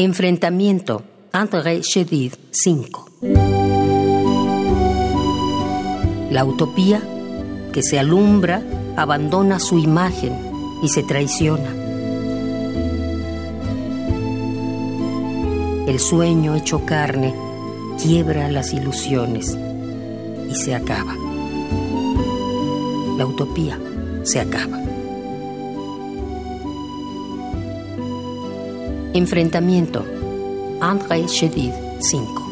Enfrentamiento. André Chedid 5. La utopía que se alumbra abandona su imagen y se traiciona. El sueño hecho carne quiebra las ilusiones y se acaba. La utopía se acaba. Enfrentamiento. André Chedid 5.